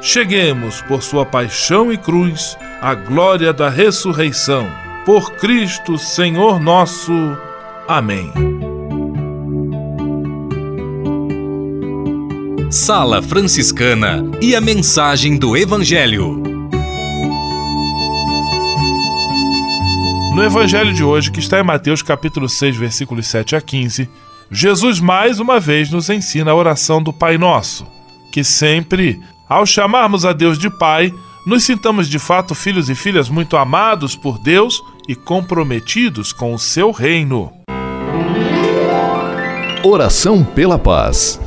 cheguemos, por sua paixão e cruz, à glória da ressurreição. Por Cristo, Senhor nosso. Amém. Sala Franciscana e a mensagem do Evangelho. No Evangelho de hoje, que está em Mateus capítulo 6, versículos 7 a 15, Jesus mais uma vez nos ensina a oração do Pai Nosso, que sempre ao chamarmos a Deus de Pai, nos sintamos de fato filhos e filhas muito amados por Deus e comprometidos com o seu reino. Oração pela paz.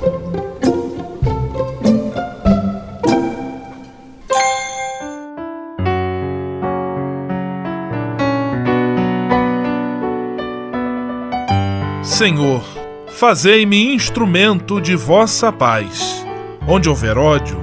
Senhor, fazei-me instrumento de vossa paz. Onde houver ódio,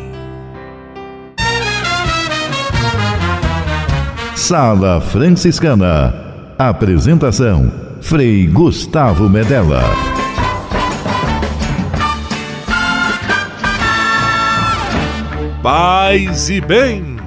Sala Franciscana. Apresentação: Frei Gustavo Medella. Paz e bem!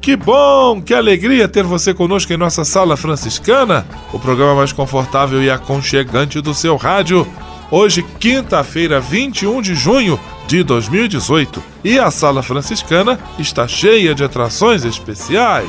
Que bom, que alegria ter você conosco em nossa Sala Franciscana, o programa mais confortável e aconchegante do seu rádio. Hoje, quinta-feira, 21 de junho de 2018, e a Sala Franciscana está cheia de atrações especiais.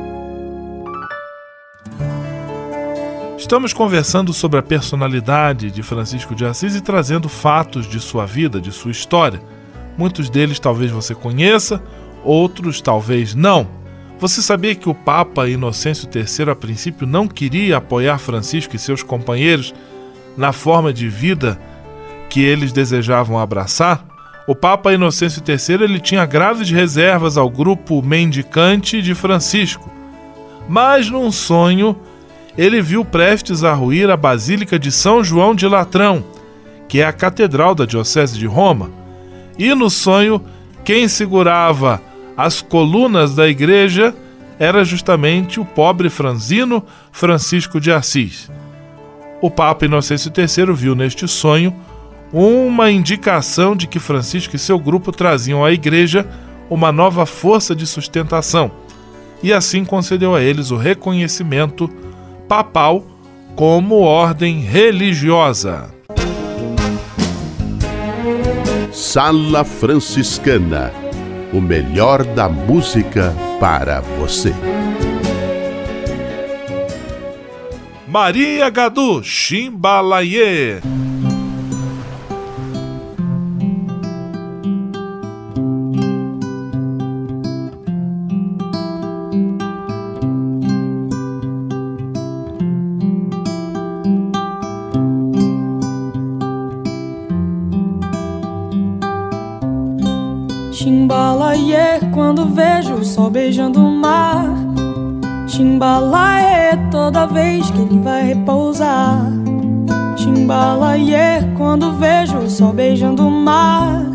Estamos conversando sobre a personalidade de Francisco de Assis e trazendo fatos de sua vida, de sua história. Muitos deles talvez você conheça, outros talvez não. Você sabia que o Papa Inocêncio III, a princípio, não queria apoiar Francisco e seus companheiros na forma de vida que eles desejavam abraçar? O Papa Inocêncio III ele tinha graves reservas ao grupo mendicante de Francisco. Mas num sonho, ele viu prestes a ruir a Basílica de São João de Latrão, que é a catedral da Diocese de Roma. E no sonho, quem segurava as colunas da igreja era justamente o pobre franzino Francisco de Assis. O Papa Inocêncio III viu neste sonho uma indicação de que Francisco e seu grupo traziam à igreja uma nova força de sustentação, e assim concedeu a eles o reconhecimento papal como ordem religiosa. Sala Franciscana o melhor da música para você. Maria Gadu Chimbalaie. Quando vejo o sol beijando o mar. Chimbalaê toda vez que ele vai repousar. Chimbalaê quando vejo o sol beijando o mar.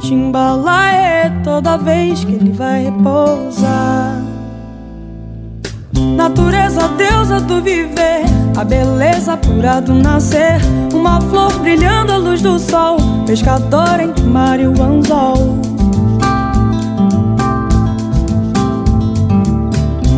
Chimbalaê toda vez que ele vai repousar. Natureza, deusa do viver, a beleza pura do nascer. Uma flor brilhando à luz do sol, pescador entre mar e o anzol.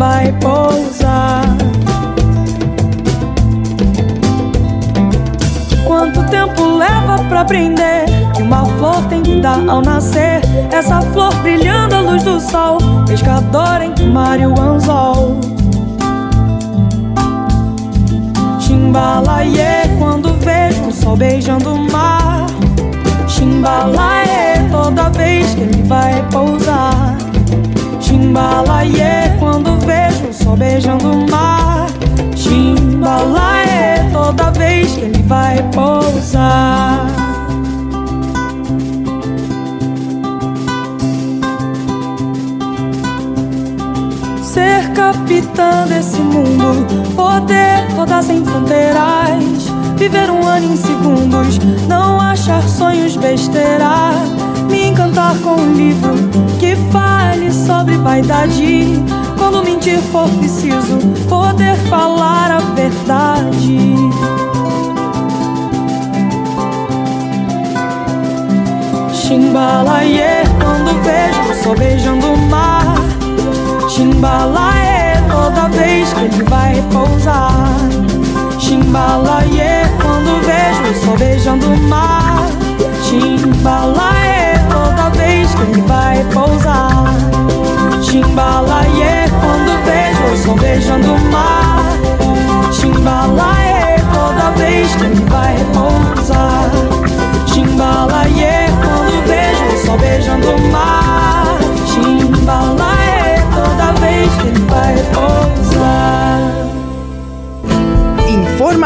vai pousar. Quanto tempo leva pra aprender que uma flor tem que dar ao nascer? Essa flor brilhando à luz do sol, pescador o mar e o anzol. Chimbalaie, quando vejo o sol beijando o mar. Chimbalaie, toda vez que ele vai pousar. Chimbalaie, quando vejo sol beijando o mar. Chimbalaie, toda vez que ele vai pousar. Ser capitã desse mundo, poder rodar sem fronteiras, viver um ano em segundos, não achar sonhos besteira, me encantar com um livro que fale sobre vaidade. Quando mentir for preciso, poder falar a verdade. Chimbalaie, quando vejo sol beijando o mar. Chimbalaie, toda vez que ele vai repousar. Chimbalaie, quando vejo o vez que ele vai pousar. Timbalaê, quando vejo o sol beijando o mar. Timbalaê, toda vez que ele vai pousar. Timbalaê, quando vejo o sol beijando o mar. Timbalaê.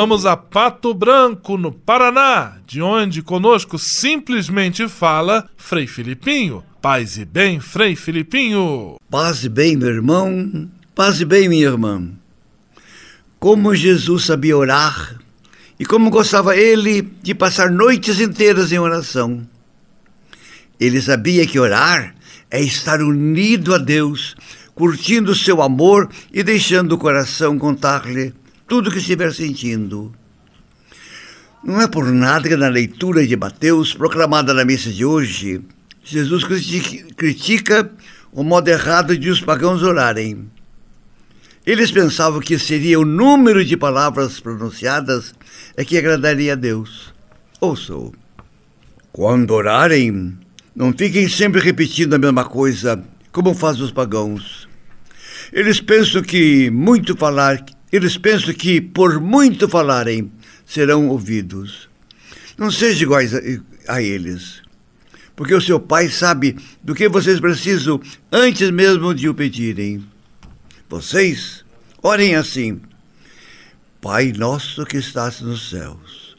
Vamos a Pato Branco, no Paraná, de onde conosco simplesmente fala Frei Filipinho. Paz e bem, Frei Filipinho. Paz e bem, meu irmão. Paz e bem, minha irmã. Como Jesus sabia orar e como gostava ele de passar noites inteiras em oração. Ele sabia que orar é estar unido a Deus, curtindo o seu amor e deixando o coração contar-lhe tudo o que estiver sentindo. Não é por nada que na leitura de Mateus, proclamada na missa de hoje, Jesus critica o modo errado de os pagãos orarem. Eles pensavam que seria o número de palavras pronunciadas é que agradaria a Deus. Ouçam. Quando orarem, não fiquem sempre repetindo a mesma coisa, como fazem os pagãos. Eles pensam que muito falar eles pensam que, por muito falarem, serão ouvidos. Não sejam iguais a, a eles, porque o seu pai sabe do que vocês precisam antes mesmo de o pedirem. Vocês orem assim: Pai nosso que estás nos céus,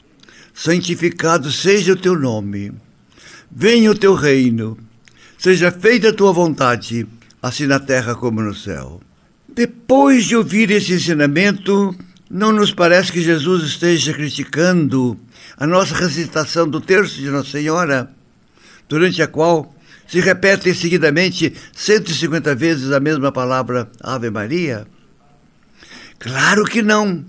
santificado seja o teu nome, venha o teu reino, seja feita a tua vontade, assim na terra como no céu. Depois de ouvir esse ensinamento, não nos parece que Jesus esteja criticando a nossa recitação do terço de Nossa Senhora, durante a qual se repete seguidamente 150 vezes a mesma palavra Ave Maria? Claro que não,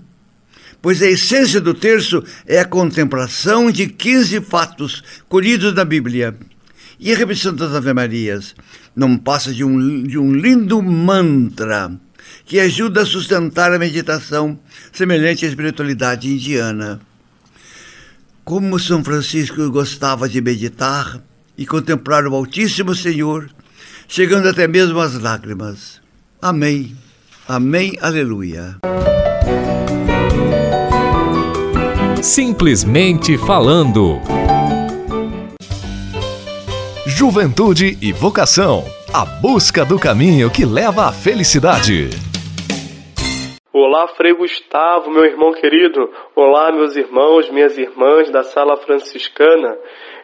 pois a essência do terço é a contemplação de 15 fatos colhidos na Bíblia. E a repetição das Ave Marias não passa de um, de um lindo mantra que ajuda a sustentar a meditação semelhante à espiritualidade indiana. Como São Francisco gostava de meditar e contemplar o Altíssimo Senhor, chegando até mesmo às lágrimas. Amém. Amém. Aleluia. Simplesmente falando. Juventude e vocação. A busca do caminho que leva à felicidade. Olá, Frei Gustavo, meu irmão querido. Olá, meus irmãos, minhas irmãs da Sala Franciscana.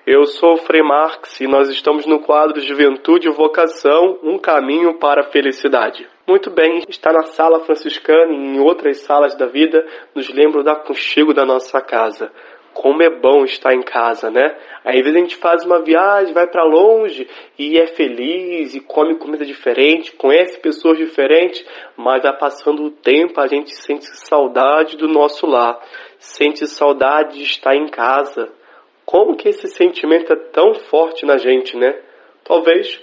Eu sou o Frei Marx e nós estamos no quadro Juventude e Vocação, um caminho para a felicidade. Muito bem, está na sala franciscana e em outras salas da vida nos lembram do aconchego da nossa casa. Como é bom estar em casa, né? Às vezes a gente faz uma viagem, vai para longe e é feliz e come comida diferente, conhece pessoas diferentes, mas vai passando o tempo, a gente sente saudade do nosso lar, sente saudade de estar em casa. Como que esse sentimento é tão forte na gente, né? Talvez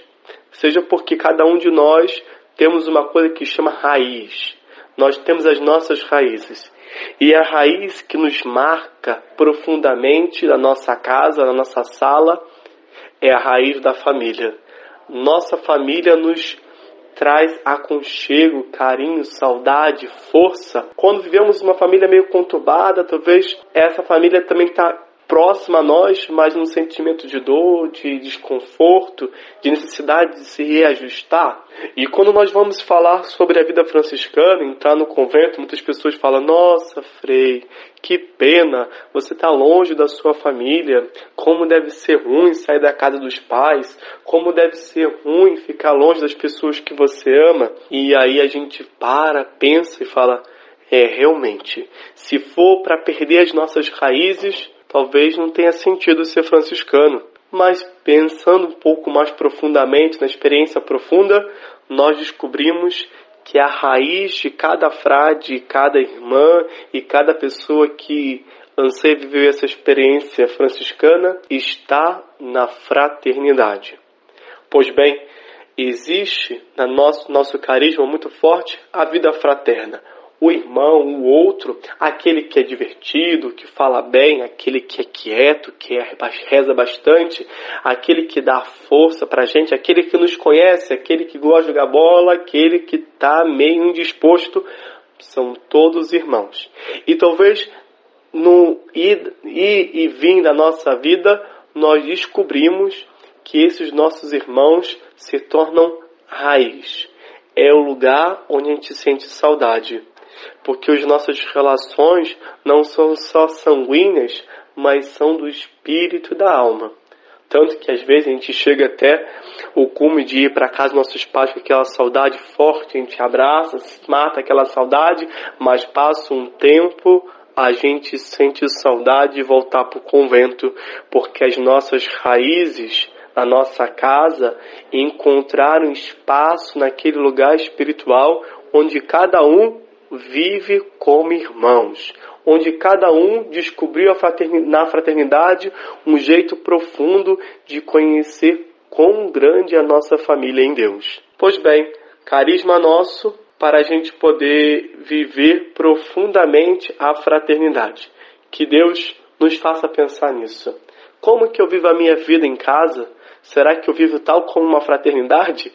seja porque cada um de nós temos uma coisa que chama raiz. Nós temos as nossas raízes. E a raiz que nos marca profundamente na nossa casa, na nossa sala, é a raiz da família. Nossa família nos traz aconchego, carinho, saudade, força. Quando vivemos uma família meio conturbada, talvez essa família também está próxima a nós, mas num sentimento de dor, de desconforto, de necessidade de se reajustar. E quando nós vamos falar sobre a vida franciscana, entrar no convento, muitas pessoas falam: Nossa, Frei, que pena, você está longe da sua família. Como deve ser ruim sair da casa dos pais. Como deve ser ruim ficar longe das pessoas que você ama. E aí a gente para, pensa e fala: É, realmente, se for para perder as nossas raízes, talvez não tenha sentido ser franciscano. Mas pensando um pouco mais profundamente, na experiência profunda, nós descobrimos que a raiz de cada frade, cada irmã e cada pessoa que anseia viver essa experiência franciscana está na fraternidade. Pois bem, existe no nosso, nosso carisma muito forte a vida fraterna, o irmão, o outro, aquele que é divertido, que fala bem, aquele que é quieto, que é, reza bastante, aquele que dá força pra gente, aquele que nos conhece, aquele que gosta de jogar bola, aquele que tá meio indisposto, são todos irmãos. E talvez no ir, ir e vir da nossa vida, nós descobrimos que esses nossos irmãos se tornam raiz. É o lugar onde a gente sente saudade porque as nossas relações não são só sanguíneas, mas são do espírito e da alma. Tanto que às vezes a gente chega até o cume de ir para casa nossos pais com aquela saudade forte, a gente abraça, mata aquela saudade, mas passa um tempo, a gente sente saudade de voltar para o convento, porque as nossas raízes, a nossa casa, encontraram espaço naquele lugar espiritual onde cada um vive como irmãos, onde cada um descobriu na fraternidade um jeito profundo de conhecer quão grande é a nossa família em Deus. Pois bem, carisma nosso para a gente poder viver profundamente a fraternidade. Que Deus nos faça pensar nisso. Como que eu vivo a minha vida em casa? Será que eu vivo tal como uma fraternidade?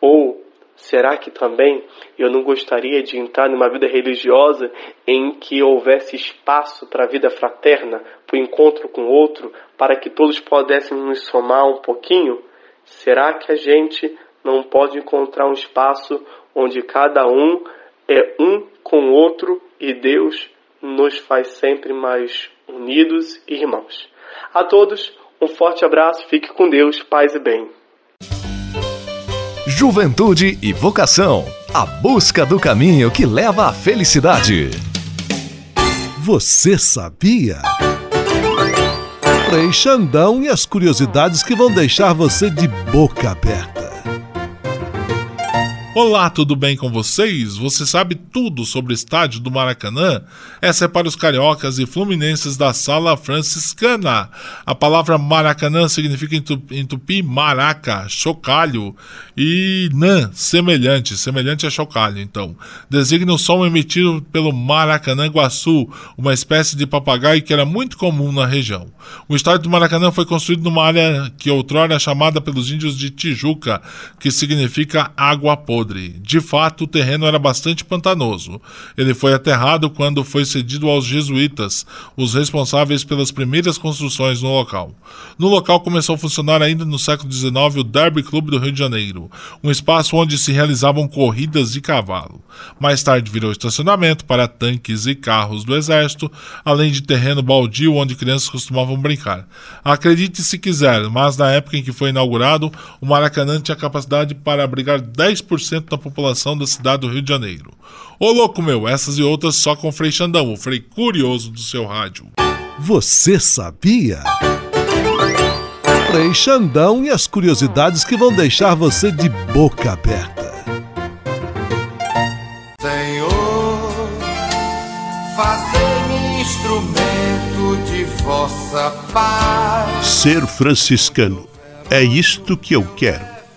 Ou Será que também eu não gostaria de entrar numa vida religiosa em que houvesse espaço para a vida fraterna, para o encontro com o outro, para que todos pudéssemos nos somar um pouquinho? Será que a gente não pode encontrar um espaço onde cada um é um com o outro e Deus nos faz sempre mais unidos e irmãos? A todos, um forte abraço, fique com Deus, paz e bem. Juventude e vocação. A busca do caminho que leva à felicidade. Você sabia? Frei Xandão e as curiosidades que vão deixar você de boca aberta. Olá, tudo bem com vocês? Você sabe tudo sobre o estádio do Maracanã? Essa é para os cariocas e fluminenses da Sala Franciscana. A palavra Maracanã significa em tupi maraca, chocalho, e nã, semelhante, semelhante a chocalho, então. Designa o som emitido pelo Maracanã Guaçu, uma espécie de papagaio que era muito comum na região. O estádio do Maracanã foi construído numa área que outrora era chamada pelos índios de Tijuca, que significa água podre podre. De fato, o terreno era bastante pantanoso. Ele foi aterrado quando foi cedido aos jesuítas, os responsáveis pelas primeiras construções no local. No local começou a funcionar ainda no século XIX o Derby Club do Rio de Janeiro, um espaço onde se realizavam corridas de cavalo. Mais tarde virou estacionamento para tanques e carros do exército, além de terreno baldio onde crianças costumavam brincar. Acredite se quiser, mas na época em que foi inaugurado, o Maracanã tinha capacidade para abrigar 10% da população da cidade do Rio de Janeiro. Ô louco meu, essas e outras só com Frei Xandão, o Frei Curioso do seu rádio. Você sabia? Frei Xandão e as curiosidades que vão deixar você de boca aberta. Senhor, fazei-me instrumento de vossa paz. Ser franciscano é isto que eu quero.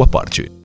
sua parte.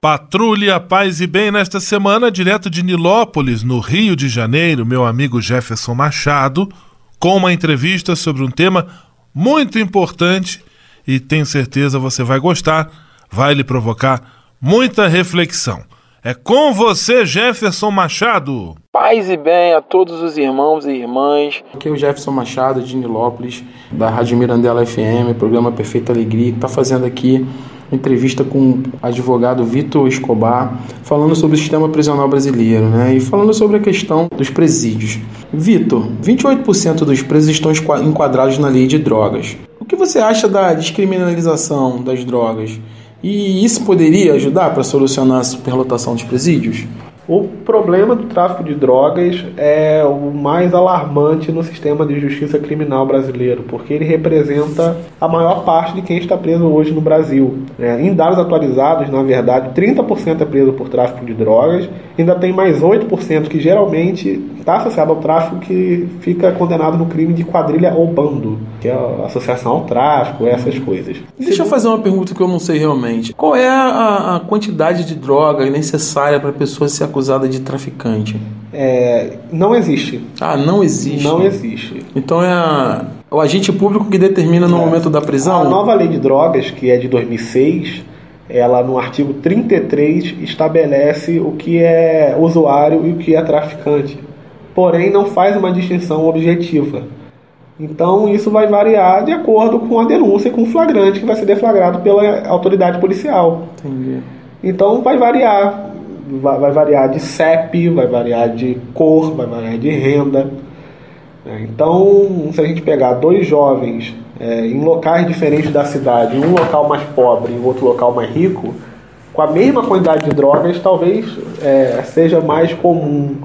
Patrulha Paz e Bem nesta semana, direto de Nilópolis, no Rio de Janeiro, meu amigo Jefferson Machado, com uma entrevista sobre um tema muito importante e tenho certeza você vai gostar, vai lhe provocar muita reflexão. É com você, Jefferson Machado. Paz e bem a todos os irmãos e irmãs. Aqui é o Jefferson Machado de Nilópolis, da Rádio Mirandela FM, programa Perfeita Alegria, que está fazendo aqui entrevista com o advogado Vitor Escobar, falando sobre o sistema prisional brasileiro, né? E falando sobre a questão dos presídios. Vitor, 28% dos presos estão enquadrados na lei de drogas. O que você acha da descriminalização das drogas? E isso poderia ajudar para solucionar a superlotação dos presídios? O problema do tráfico de drogas é o mais alarmante no sistema de justiça criminal brasileiro, porque ele representa a maior parte de quem está preso hoje no Brasil. É, em dados atualizados, na verdade, 30% é preso por tráfico de drogas, ainda tem mais 8% que geralmente está associado ao tráfico que fica condenado no crime de quadrilha ou bando, que é a associação ao tráfico, essas coisas. Deixa eu fazer uma pergunta que eu não sei realmente. Qual é a, a quantidade de droga necessária para a pessoa ser acusada de traficante? É, não existe. Ah, não existe? Não existe. Então é a, o agente público que determina no é. momento da prisão? A nova lei de drogas, que é de 2006, ela no artigo 33 estabelece o que é usuário e o que é traficante porém não faz uma distinção objetiva. Então isso vai variar de acordo com a denúncia e com o flagrante que vai ser deflagrado pela autoridade policial. Entendi. Então vai variar, vai, vai variar de CEP, vai variar de cor, vai variar de renda. É, então, se a gente pegar dois jovens é, em locais diferentes da cidade, um local mais pobre e outro local mais rico, com a mesma quantidade de drogas, talvez é, seja mais comum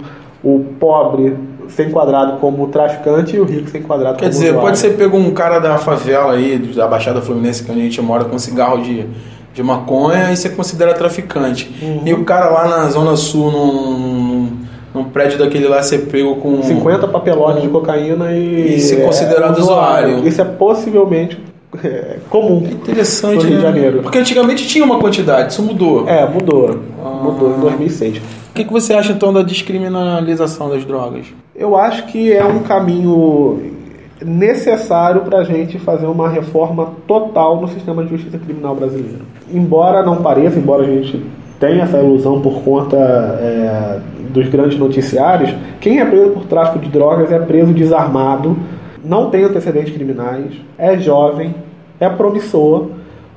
o pobre ser enquadrado como traficante e o rico ser enquadrado Quer como dizer, usuário. pode ser pego um cara da favela aí, da Baixada Fluminense, que a gente mora com cigarro de, de maconha, e você considera traficante. Uhum. E o cara lá na Zona Sul, num, num, prédio daquele lá, ser pego com. 50 papelotes de cocaína e, E ser considerado usuário. Isso é possivelmente é, comum Interessante, no Rio de né? Janeiro. Porque antigamente tinha uma quantidade, isso mudou. É, mudou. Mudou em 2006. O que, que você acha então da descriminalização das drogas? Eu acho que é um caminho necessário para a gente fazer uma reforma total no sistema de justiça criminal brasileiro. Embora não pareça, embora a gente tenha essa ilusão por conta é, dos grandes noticiários, quem é preso por tráfico de drogas é preso desarmado, não tem antecedentes criminais, é jovem, é promissor,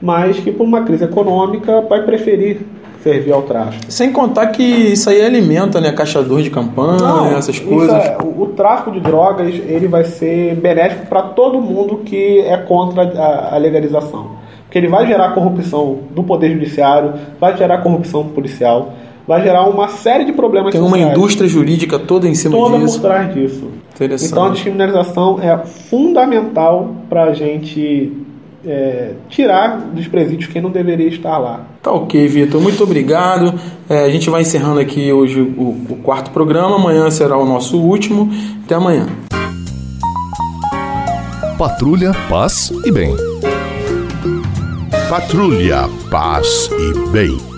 mas que por uma crise econômica vai preferir servir ao tráfico. Sem contar que isso aí alimenta, né? Caixador de campanha, Não, essas isso coisas. é- o, o tráfico de drogas ele vai ser benéfico para todo mundo que é contra a, a legalização. Porque ele vai gerar corrupção do poder judiciário, vai gerar corrupção policial, vai gerar uma série de problemas Tem uma sociais. indústria jurídica toda em cima toda disso. por trás disso. Então a descriminalização é fundamental para a gente é, tirar dos presídios quem não deveria estar lá. Tá ok, Vitor. Muito obrigado. É, a gente vai encerrando aqui hoje o, o quarto programa. Amanhã será o nosso último. Até amanhã. Patrulha, paz e bem. Patrulha, paz e bem.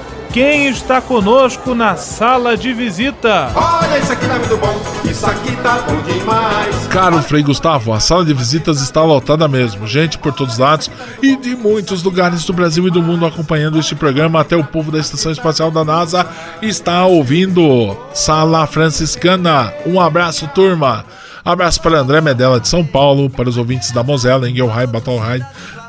quem está conosco na sala de visita? Olha, isso aqui tá muito bom, isso aqui tá bom demais. Caro Frei Gustavo, a sala de visitas está lotada mesmo. Gente por todos os lados e de muitos lugares do Brasil e do mundo acompanhando este programa. Até o povo da Estação Espacial da NASA está ouvindo. Sala Franciscana. Um abraço, turma. Abraço para André Medella de São Paulo, para os ouvintes da Mosela, Engelheim, Batalheim,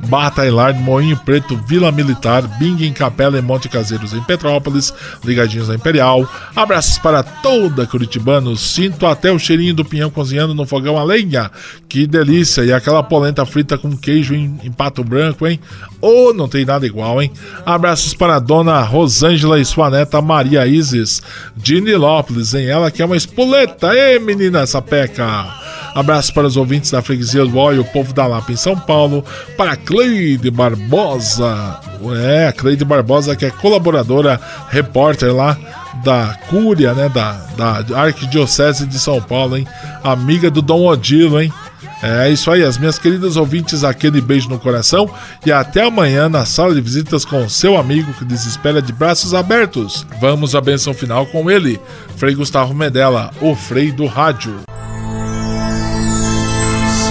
Batailard, Moinho Preto, Vila Militar, Bing em Capela e Monte Caseiros em Petrópolis, ligadinhos na Imperial. Abraços para toda Curitibanos. Sinto até o cheirinho do pinhão cozinhando no fogão a lenha. Que delícia! E aquela polenta frita com queijo em, em pato branco, hein? Oh, não tem nada igual, hein? Abraços para a dona Rosângela e sua neta Maria Isis de Nilópolis, hein? Ela que é uma espoleta, Ê, menina sapeca! Abraços para os ouvintes da Freguesia do Oi, o povo da Lapa em São Paulo, para Cleide Barbosa, é, Cleide Barbosa que é colaboradora, repórter lá da Cúria, né, da, da Arquidiocese de São Paulo, hein, amiga do Dom Odilo, hein. É isso aí, as minhas queridas ouvintes, aquele beijo no coração e até amanhã na sala de visitas com seu amigo que desespera de braços abertos. Vamos à benção final com ele, Frei Gustavo Medella, o Frei do Rádio.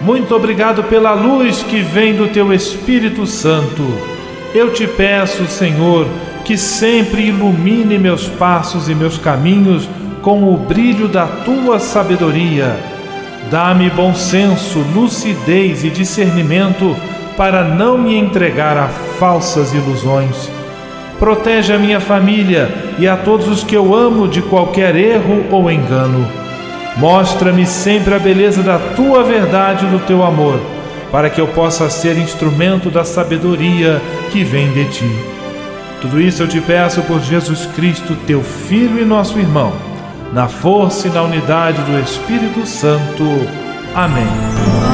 Muito obrigado pela luz que vem do teu Espírito Santo. Eu te peço, Senhor, que sempre ilumine meus passos e meus caminhos com o brilho da tua sabedoria. Dá-me bom senso, lucidez e discernimento para não me entregar a falsas ilusões. Protege a minha família e a todos os que eu amo de qualquer erro ou engano. Mostra-me sempre a beleza da tua verdade e do teu amor, para que eu possa ser instrumento da sabedoria que vem de ti. Tudo isso eu te peço por Jesus Cristo, teu Filho e nosso irmão, na força e na unidade do Espírito Santo. Amém.